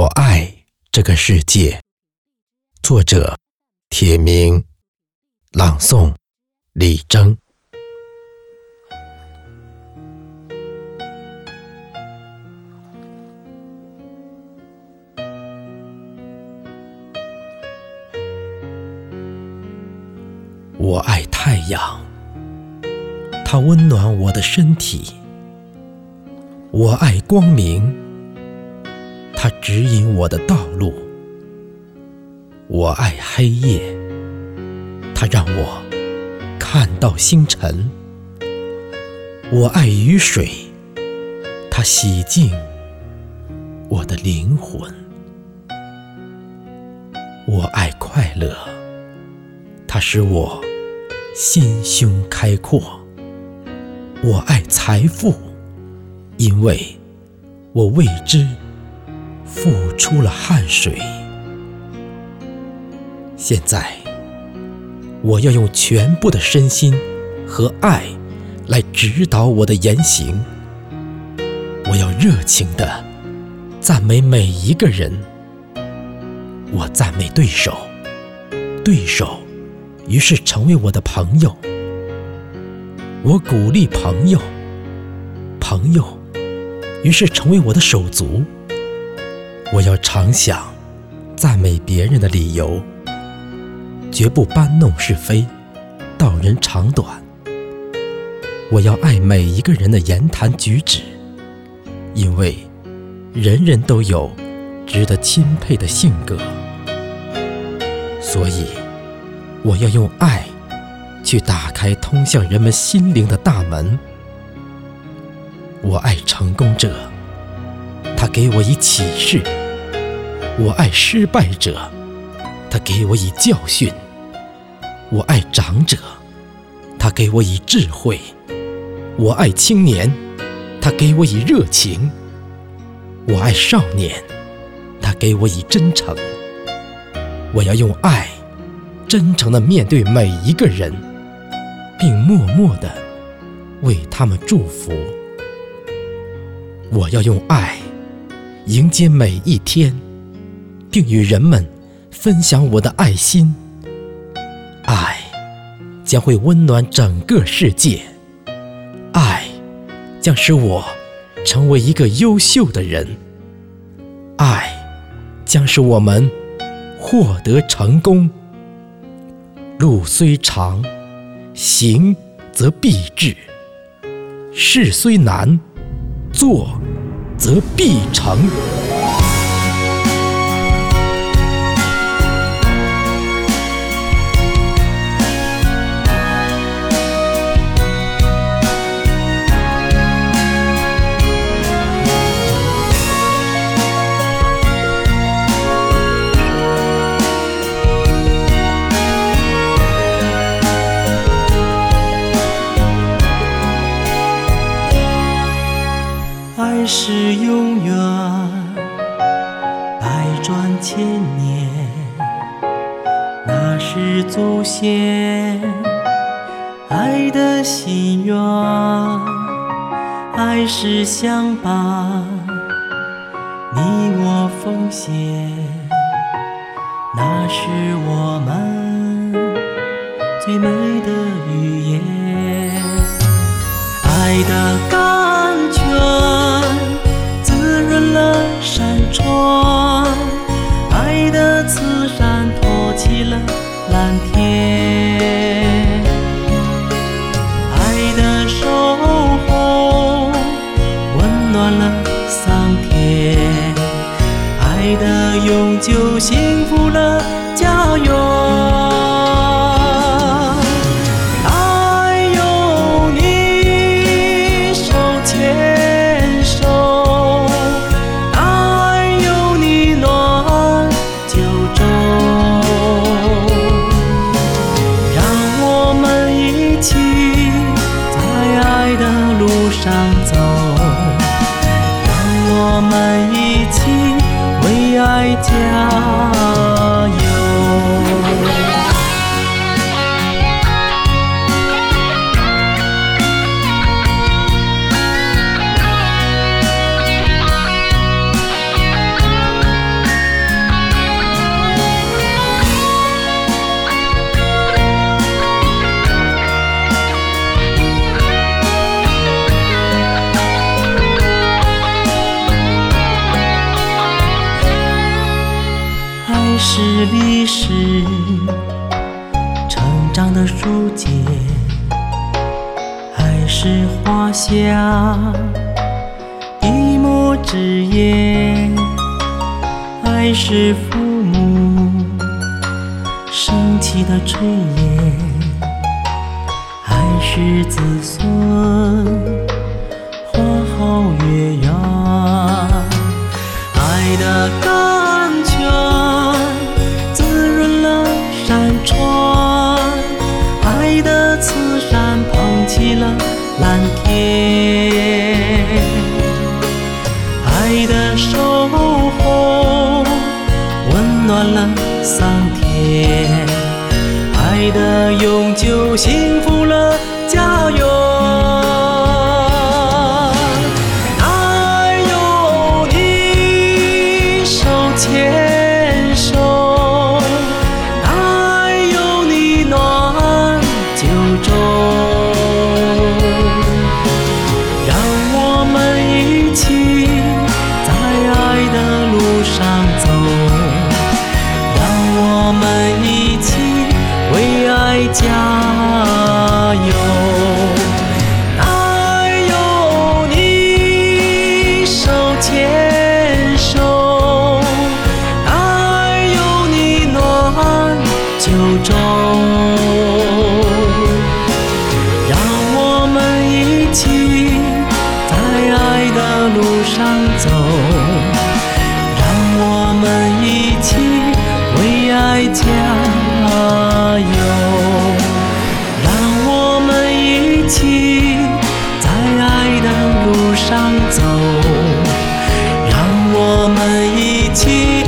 我爱这个世界。作者：铁明，朗诵：李征。我爱太阳，它温暖我的身体；我爱光明，它指引我的道路；我爱黑夜，它让我看到星辰；我爱雨水，它洗净我的灵魂；我爱快乐，它使我。心胸开阔，我爱财富，因为我为之付出了汗水。现在，我要用全部的身心和爱来指导我的言行。我要热情地赞美每一个人。我赞美对手，对手。于是成为我的朋友，我鼓励朋友，朋友，于是成为我的手足。我要常想赞美别人的理由，绝不搬弄是非，道人长短。我要爱每一个人的言谈举止，因为人人都有值得钦佩的性格，所以。我要用爱去打开通向人们心灵的大门。我爱成功者，他给我以启示；我爱失败者，他给我以教训；我爱长者，他给我以智慧；我爱青年，他给我以热情；我爱少年，他给我以真诚。我要用爱。真诚地面对每一个人，并默默地为他们祝福。我要用爱迎接每一天，并与人们分享我的爱心。爱将会温暖整个世界，爱将使我成为一个优秀的人，爱将使我们获得成功。路虽长，行则必至；事虽难，做则必成。千年，那是祖先爱的心愿，爱是相伴，你我奉献，那是我们最美的语言，爱的感觉。上走让我们一起为爱加是历史成长的书简，还是画下一抹纸烟？还是父母生气的炊烟？还是子孙花好月圆？爱的歌了桑田，爱的永久幸福了家园。哪有你手牵手？哪有你暖九州？让我们一起在爱的路上走。走让我们一起为爱加油让我们一起在爱的路上走让我们一起